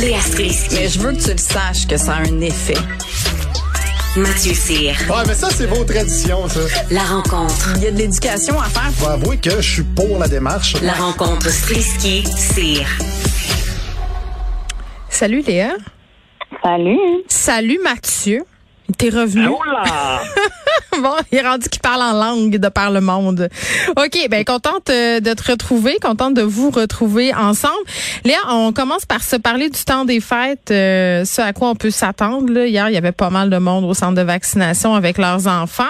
Léa Strisky. Mais je veux que tu le saches que ça a un effet. Mathieu Cyr. Ouais, mais ça, c'est vos traditions, ça. La rencontre. Il y a de l'éducation à faire. Faut avouer que je suis pour la démarche. La rencontre Strisky-Cyr. Salut Léa. Salut. Salut Mathieu. T'es revenu. Oh là! bon, il est rendu qu'il parle en langue de par le monde. OK, ben contente euh, de te retrouver, contente de vous retrouver ensemble. Léa, on commence par se parler du temps des fêtes, euh, ce à quoi on peut s'attendre. Hier, il y avait pas mal de monde au centre de vaccination avec leurs enfants.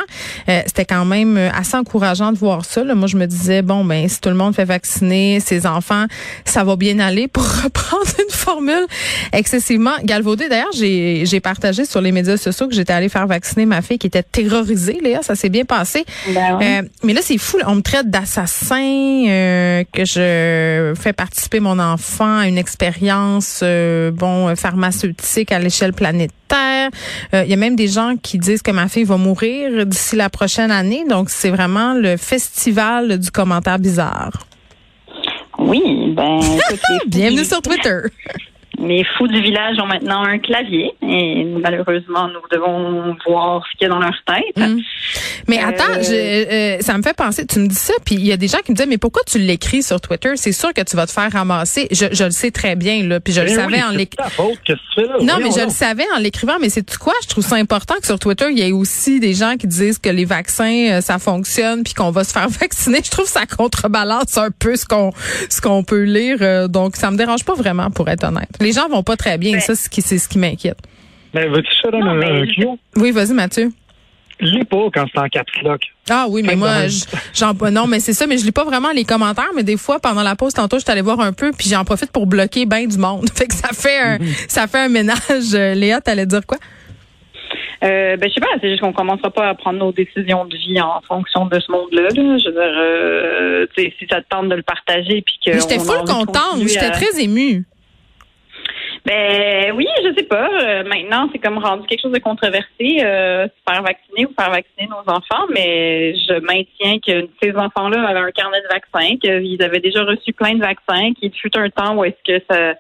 Euh, C'était quand même assez encourageant de voir ça. là. Moi, je me disais, bon, ben si tout le monde fait vacciner ses enfants, ça va bien aller pour reprendre une formule excessivement galvaudée. D'ailleurs, j'ai partagé sur les médias sociaux que j'étais allée faire vacciner ma fille qui était terrorisée. Léa, ça s'est bien passé. Ben ouais. Euh, mais là, c'est fou. On me traite d'assassin, euh, que je fais participer mon enfant à une expérience euh, bon pharmaceutique à l'échelle planétaire. Il y a même des gens qui disent que ma fille va mourir d'ici la prochaine année. Donc, c'est vraiment le festival du commentaire bizarre. Oui, ben, Bienvenue sur Twitter. Les fous du village ont maintenant un clavier et malheureusement, nous devons voir ce qu'il y a dans leur tête. Mm. Mais Euh, attends, je, euh, ça me fait penser, tu me dis ça, puis il y a des gens qui me disent, mais pourquoi tu l'écris sur Twitter? C'est sûr que tu vas te faire ramasser. Je, je le sais très bien, là, puis je le savais oui, en l'écrivant. Non, mais je le savais en l'écrivant, mais c'est quoi? Je trouve ça important que sur Twitter, il y ait aussi des gens qui disent que les vaccins, euh, ça fonctionne, puis qu'on va se faire vacciner. Je trouve que ça contrebalance un peu ce qu'on ce qu'on peut lire. euh, donc, ça me dérange pas vraiment, pour être honnête. Les gens vont pas très bien. Ben- Ça, c'est ce qui, ce qui m'inquiète. Mais veux-tu Non, un, mais? Oui, vas-y, Mathieu. Lis pas quand c'est en caps lock. Ah oui, mais moi, je- j'en non, mais c'est ça, mais je lis pas vraiment les commentaires, mais des fois pendant la pause tantôt, je suis allée voir un peu, puis j'en profite pour bloquer ben du monde. Fait que ça fait un, ça fait un ménage. Euh, Léa, t'allais dire quoi? Euh, ben, je sais pas, c'est juste qu'on commencera pas à prendre nos décisions de vie en fonction de ce monde-là. là. Je veux dire, euh, tu sais, si ça te tente de le partager puis que. Mais J'étais full contente, j'étais à- très émue. Ben oui, je sais pas. Euh, maintenant, c'est comme rendu quelque chose de controversé, euh, se faire vacciner ou faire vacciner nos enfants, mais je maintiens que ces enfants-là avaient un carnet de vaccins, qu'ils avaient déjà reçu plein de vaccins, qu'il fut un temps où est-ce que ça,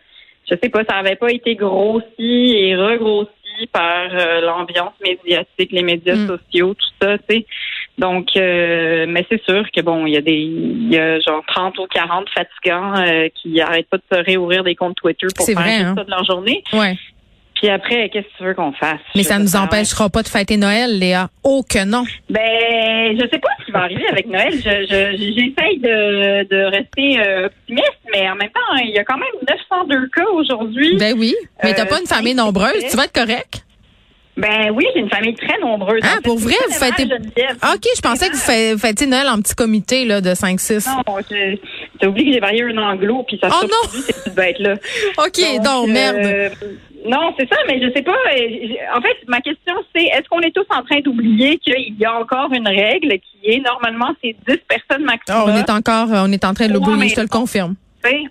je sais pas, ça avait pas été grossi et regrossi par euh, l'ambiance médiatique, les médias Mm. sociaux, tout ça, tu sais. Donc, euh, mais c'est sûr que bon, il y a des, il y a genre 30 ou 40 fatigants euh, qui arrêtent pas de se réouvrir des comptes Twitter pour faire vrai, hein? ça de leur journée. Ouais. Puis après, qu'est-ce que tu veux qu'on fasse? Mais Je ça veux nous empêchera pas de fêter Noël, Léa. Oh que non. Ben, je sais pas ce qui va arriver avec Noël. Je, je, j'essaye de, de rester euh, optimiste, mais en même temps, il y a quand même 902 cas aujourd'hui. Ben oui. Mais t'as Euh, pas une famille nombreuse, tu vas être correct? Ben oui, j'ai une famille très nombreuse. Ah, pour vrai, vous. Ah, OK, je pensais que vous fê- fêtiez Noël en petit comité là, de 5-6. Non, t'as oublié que j'ai varié un anglo, puis ça Oh non! ces petites bêtes-là. OK, donc, merde. euh, non, c'est ça, mais je sais pas. euh, En fait, ma question, c'est est-ce qu'on est tous en train d'oublier qu'il y a encore une règle qui est normalement c'est 10 personnes maximum. Ah, on est encore, on est en train de l'oublier, je te le confirme.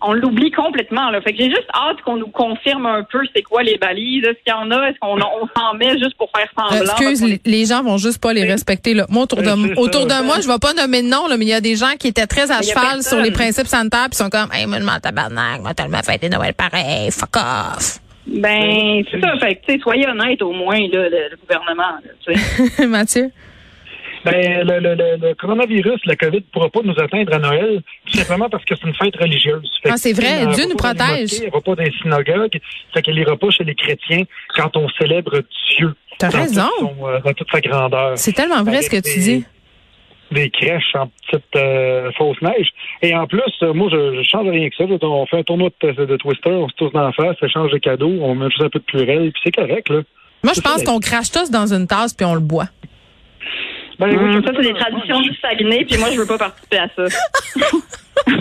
On l'oublie complètement. Là. Fait que j'ai juste hâte qu'on nous confirme un peu c'est quoi les balises, est-ce qu'il y en a, est-ce qu'on on s'en met juste pour faire Euh, semblant. excuse, parce qu'on les, les gens vont juste pas les respecter. Là. Moi, autour de, Euh, autour ça. de moi, je vais pas nommer de nom, là, mais il y a des gens qui étaient très à cheval sur les principes sanitaires, puis sont comme, hey, moi, je m'en tabarnak, moi, tellement fêté Noël pareil, fuck off. Ben, c'est ça. Fait que, tu sais, soyez honnête au moins, là, le, le gouvernement. là. Mathieu? Ben, le, le, le, le coronavirus, la COVID, ne pourra pas nous atteindre à Noël, tout simplement parce que c'est une fête religieuse. Fait Ah, c'est vrai, Dieu nous protège. mosquées, Elle va pas les synagogues, fait qu'elle ira pas chez les chrétiens quand on célèbre Dieu. T'as raison. toute son, euh, dans toute sa grandeur. C'est tellement vrai ce que tu des- dis. Des crèches en petite euh, fausse neige. Et en plus, euh, moi, je, je change rien que ça. On fait un tournoi de, de Twister, on se touche dans la face, ça change de cadeaux, on met juste un peu de purée, puis c'est correct, là. Moi, je pense qu'on crache tous dans une tasse puis on le boit. Ben, oui, Hum, je- ça, c'est des traditions du Saguenay, puis moi, je veux pas participer à ça.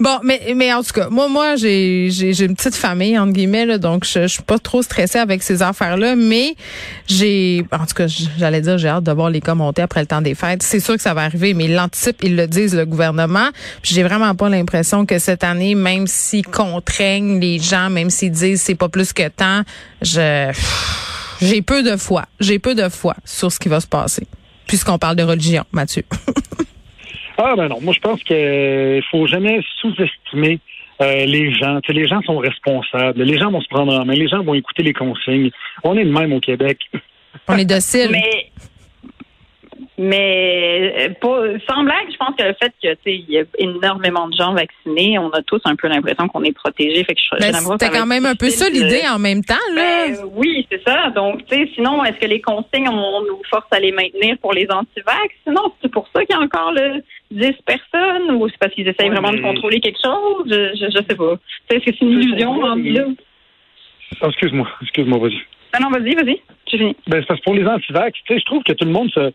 Bon, mais mais en tout cas, moi moi j'ai j'ai j'ai une petite famille entre guillemets là, donc je, je suis pas trop stressée avec ces affaires là, mais j'ai en tout cas j'allais dire j'ai hâte de voir les cas monter après le temps des fêtes. C'est sûr que ça va arriver, mais ils l'anticipent, ils le disent le gouvernement. Puis J'ai vraiment pas l'impression que cette année, même s'ils contraignent les gens, même s'ils disent c'est pas plus que temps, je j'ai peu de foi, j'ai peu de foi sur ce qui va se passer. Puisqu'on parle de religion, Mathieu. Ah ben non, moi je pense qu'il faut jamais sous-estimer euh, les gens. Tu sais, les gens sont responsables. Les gens vont se prendre en main. Les gens vont écouter les consignes. On est de même au Québec. On est docile. Mais mais euh, pas, sans blague, je pense que le fait que tu sais, il y a énormément de gens vaccinés, on a tous un peu l'impression qu'on est protégé. Fait que je, Ben, C'était quand même un peu ça l'idée en même temps, là. Ben, oui, c'est ça. Donc, tu sais, sinon, est-ce que les consignes, on nous force à les maintenir pour les antivax? Sinon, c'est pour ça qu'il y a encore le 10 personnes ou c'est parce qu'ils essayent Ouais, vraiment mais- de contrôler quelque chose? Je, je, je sais pas. Tu sais, est-ce que c'est une illusion? Oh, excuse-moi, excuse-moi, vas-y. Non, non, vas-y, vas-y. J'ai fini. Ben, c'est parce que pour les antivax, tu sais, je trouve que tout le monde se,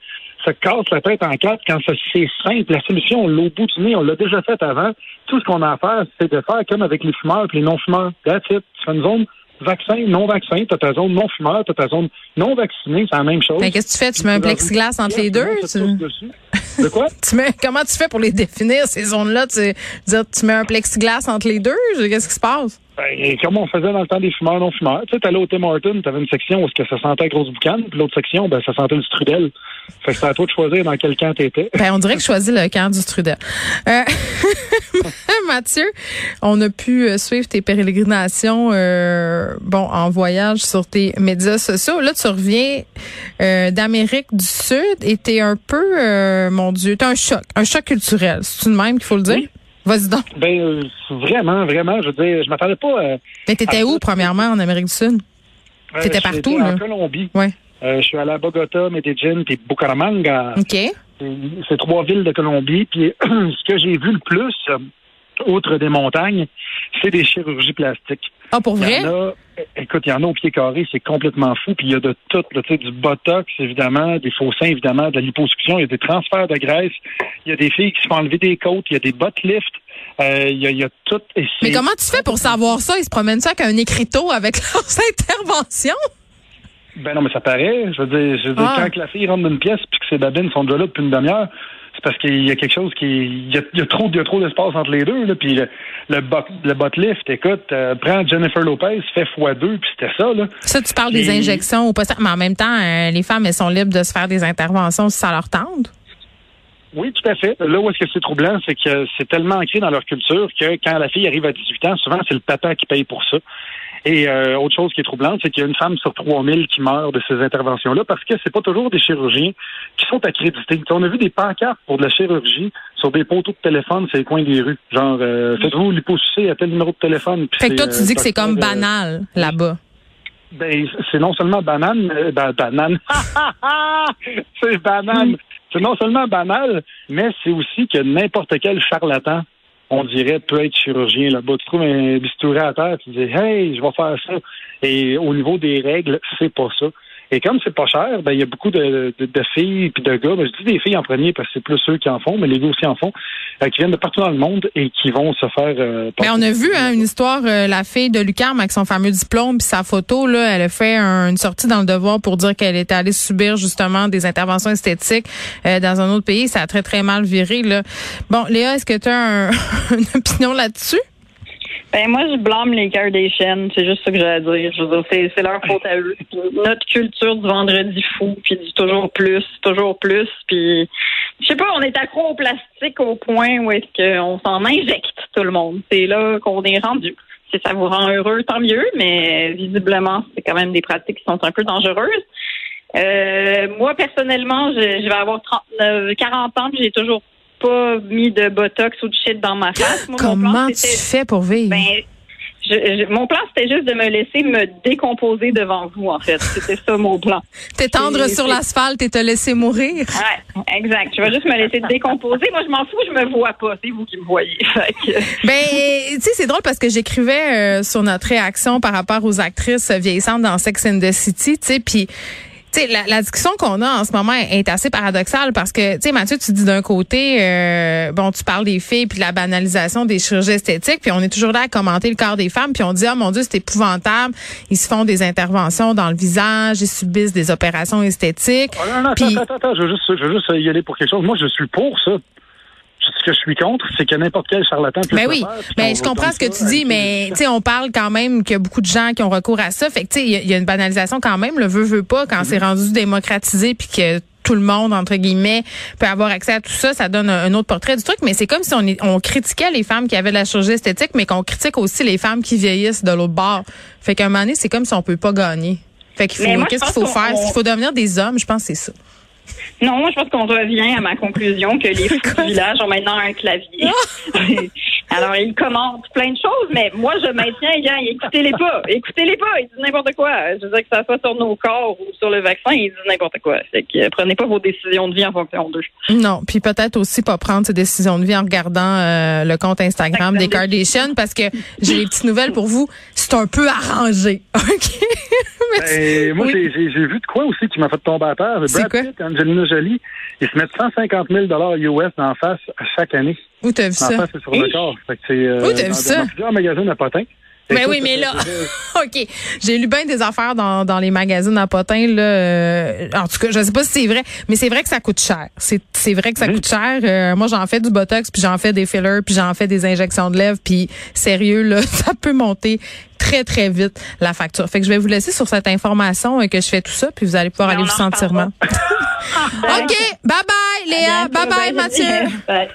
se casse la tête en quatre quand c'est simple. La solution, on l'a au bout du nez, on l'a déjà fait avant. Tout ce qu'on a à faire, c'est de faire comme avec les fumeurs et les non-fumeurs. That's it. Tu fais une zone vaccin, non-vaccin, t'as ta zone non-fumeur, t'as ta zone non-vaccinée, c'est la même chose. Ben, qu'est-ce que tu fais? Tu mets un plexiglas entre les deux? Tu... De quoi? tu mets, comment tu fais pour les définir, ces zones-là? Tu, dire, tu mets un plexiglas entre les deux? Qu'est-ce qui se passe? Ben, comme on faisait dans le temps des fumeurs non-fumeurs. Tu sais, t'allais au Tim Hortons, t'avais une section où ça sentait la grosse boucane, puis l'autre section, ben, ça sentait le strudel. Fait que c'était à toi de choisir dans quel camp t'étais. Ben, on dirait que je choisis le camp du Strudel. Euh, Mathieu, on a pu euh, suivre tes pérégrinations euh, bon en voyage sur tes médias sociaux. Là, tu reviens euh, d'Amérique du Sud et t'es un peu, euh, mon Dieu, t'as un choc, un choc culturel. C'est une même qu'il faut le dire? Oui. Vas-y donc. Ben, euh, vraiment, vraiment, je veux dire, je m'attendais pas. Mais t'étais où, premièrement, en Amérique du Sud? Euh, T'étais partout, là? En Colombie. Ouais. Euh, je suis allé à Bogota, Medellín, puis Bucaramanga. OK. C'est trois villes de Colombie. Puis ce que j'ai vu le plus, euh, outre des montagnes, c'est des chirurgies plastiques. Ah, pour vrai? a, écoute, il y en a au pied carré, c'est complètement fou. Puis il y a de tout, tu sais, du botox, évidemment, des faux seins, évidemment, de la liposuction, il y a des transferts de graisse, il y a des filles qui se font enlever des côtes, il y a des butt lifts, euh, il, y a, il y a tout. et Mais comment tu fais pour savoir ça? Ils se promènent ça avec un écriteau avec leurs interventions? Ben non, mais ça paraît. Je veux dire, je veux dire Ah. quand la fille rentre dans une pièce puis que ses babines sont déjà là depuis une demi-heure, c'est parce qu'il y a quelque chose qui. Il y a, il y a trop, il y a trop d'espace entre les deux. Là, puis le, le, bot, le bot lift, écoute, euh, prends Jennifer Lopez, fais x2, puis c'était ça. Là. Ça, tu parles des injections au poste, mais en même temps, euh, les femmes, elles sont libres de se faire des interventions si ça leur tente? Oui, tout à fait. Là où est-ce que c'est troublant, c'est que c'est tellement ancré dans leur culture que quand la fille arrive à 18 ans, souvent c'est le papa qui paye pour ça. Et euh, autre chose qui est troublante, c'est qu'il y a une femme sur 3000 qui meurt de ces interventions-là parce que c'est pas toujours des chirurgiens qui sont accrédités. On a vu des pancartes pour de la chirurgie sur des poteaux de téléphone sur les coins des rues. Genre, euh, faites-vous l'hyposucer à tel numéro de téléphone. Fait que toi, tu dis euh, que c'est comme euh, banal là-bas. ben, c'est non seulement banane, ben, banane. c'est banane. C'est non seulement banal, mais c'est aussi que n'importe quel charlatan, on dirait, peut être chirurgien là-bas. Tu trouves un bistouri à terre, tu dis Hey, je vais faire ça. Et au niveau des règles, c'est pas ça. Et comme c'est pas cher, ben il y a beaucoup de, de, de filles puis de gars. Ben, je dis des filles en premier parce que c'est plus ceux qui en font, mais les gars aussi en font, euh, qui viennent de partout dans le monde et qui vont se faire. euh, Mais on a vu hein, une histoire, euh, la fille de Lucarme avec son fameux diplôme puis sa photo là, elle a fait un- une sortie dans le devoir pour dire qu'elle était allée subir justement des interventions esthétiques euh, dans un autre pays. Ça a très très mal viré là. Bon, Léa, est-ce que tu as une opinion là-dessus? Ben moi, je blâme les Kardashians. C'est juste ça que j'ai dire. Je veux dire, c'est, leur faute à eux. Notre culture du vendredi fou, puis du toujours plus, toujours plus. Puis, je sais pas, on est accro au plastique au point où est-ce qu'on s'en injecte tout le monde. C'est là qu'on est rendu. Si ça vous rend heureux, tant mieux, mais visiblement, c'est quand même des pratiques qui sont un peu dangereuses. Euh, moi, personnellement, je, je vais avoir 39, 40 ans, j'ai toujours pas mis de botox ou de shit dans ma face. Moi, mon plan, Comment tu fais pour vivre? ben, je, je- mon plan, c'était juste de me laisser me décomposer devant vous, en fait. C'était ça, mon plan. T'étendre sur l'asphalte et te laisser mourir? Ouais, exact. Je vais juste me laisser décomposer. Moi, je m'en fous, je me vois pas. C'est vous qui me voyez. Ben, tu sais, c'est drôle parce que j'écrivais euh, sur notre réaction par rapport aux actrices vieillissantes dans Sex and the City, tu sais, puis sais, la, la discussion qu'on a en ce moment est assez paradoxale parce que, tu sais, Mathieu, tu dis d'un côté, euh, bon, tu parles des filles puis de la banalisation des chirurgies esthétiques, puis on est toujours là à commenter le corps des femmes, puis on dit, ah mon Dieu, c'est épouvantable, ils se font des interventions dans le visage, ils subissent des opérations esthétiques. Ah, non, non, Puis- attends, attends, attends, je veux, juste, je veux juste y aller pour quelque chose. Moi, je suis pour ça. Ce que je suis contre, c'est que n'importe quel charlatan puisse Ben le oui, faire, puis ben je comprends ce que tu dis, mais tu sais, on parle quand même qu'il y a beaucoup de gens qui ont recours à ça. Fait que tu sais, il y a- il y, a une banalisation quand même. Le veut veut pas quand c'est rendu démocratisé puis que tout le monde, entre guillemets, peut avoir accès à tout ça. Ça donne un, un autre portrait du truc. Mais c'est comme si on, est- on critiquait les femmes qui avaient de la chirurgie esthétique, mais qu'on critique aussi les femmes qui vieillissent de l'autre bord. Fait qu'à un moment donné, c'est comme si on peut pas gagner. Fait qu'il Mais faut, qu'est-ce qu'il faut faire? S'il faut devenir des hommes, je pense que c'est ça. Non, moi, je pense qu'on revient à ma conclusion que les fous du village ont maintenant un clavier. Alors, ils commentent plein de choses, mais moi, je maintiens, écoutez-les pas. Écoutez-les pas. Ils disent n'importe quoi. Je veux dire que ça soit sur nos corps ou sur le vaccin, ils disent n'importe quoi. Fait que euh, prenez pas vos décisions de vie en fonction d'eux. Non, puis peut-être aussi pas prendre ses décisions de vie en regardant euh, le compte Instagram des Kardashians parce que j'ai des petites nouvelles pour vous. C'est un peu arrangé, ok? Ben, moi, Oui. j'ai- vu de quoi aussi qui m'a fait tomber à terre. Brad quoi? Pitt Angelina Jolie, ils se mettent 150 000 US en face à chaque année. Où t'as vu En ça? face, c'est sur le corps. Fait que c'est euh, Où t'as vu dans, ça? dans plusieurs magasins à Potin. Ben Écoute, oui, mais là, OK. J'ai lu bien des affaires dans, dans les magazines à potins, là. euh, en tout cas, je sais pas si c'est vrai, mais c'est vrai que ça coûte cher. C'est, c'est vrai que ça coûte cher. Euh, moi, j'en fais du Botox, puis j'en fais des fillers, puis j'en fais des injections de lèvres, puis sérieux, là, ça peut monter très, très vite, la facture. Fait que je vais vous laisser sur cette information euh, que je fais tout ça, puis vous allez pouvoir Mais aller vous en sentir mal. OK. Bye-bye, Léa. Bye-bye, Mathieu. Bye.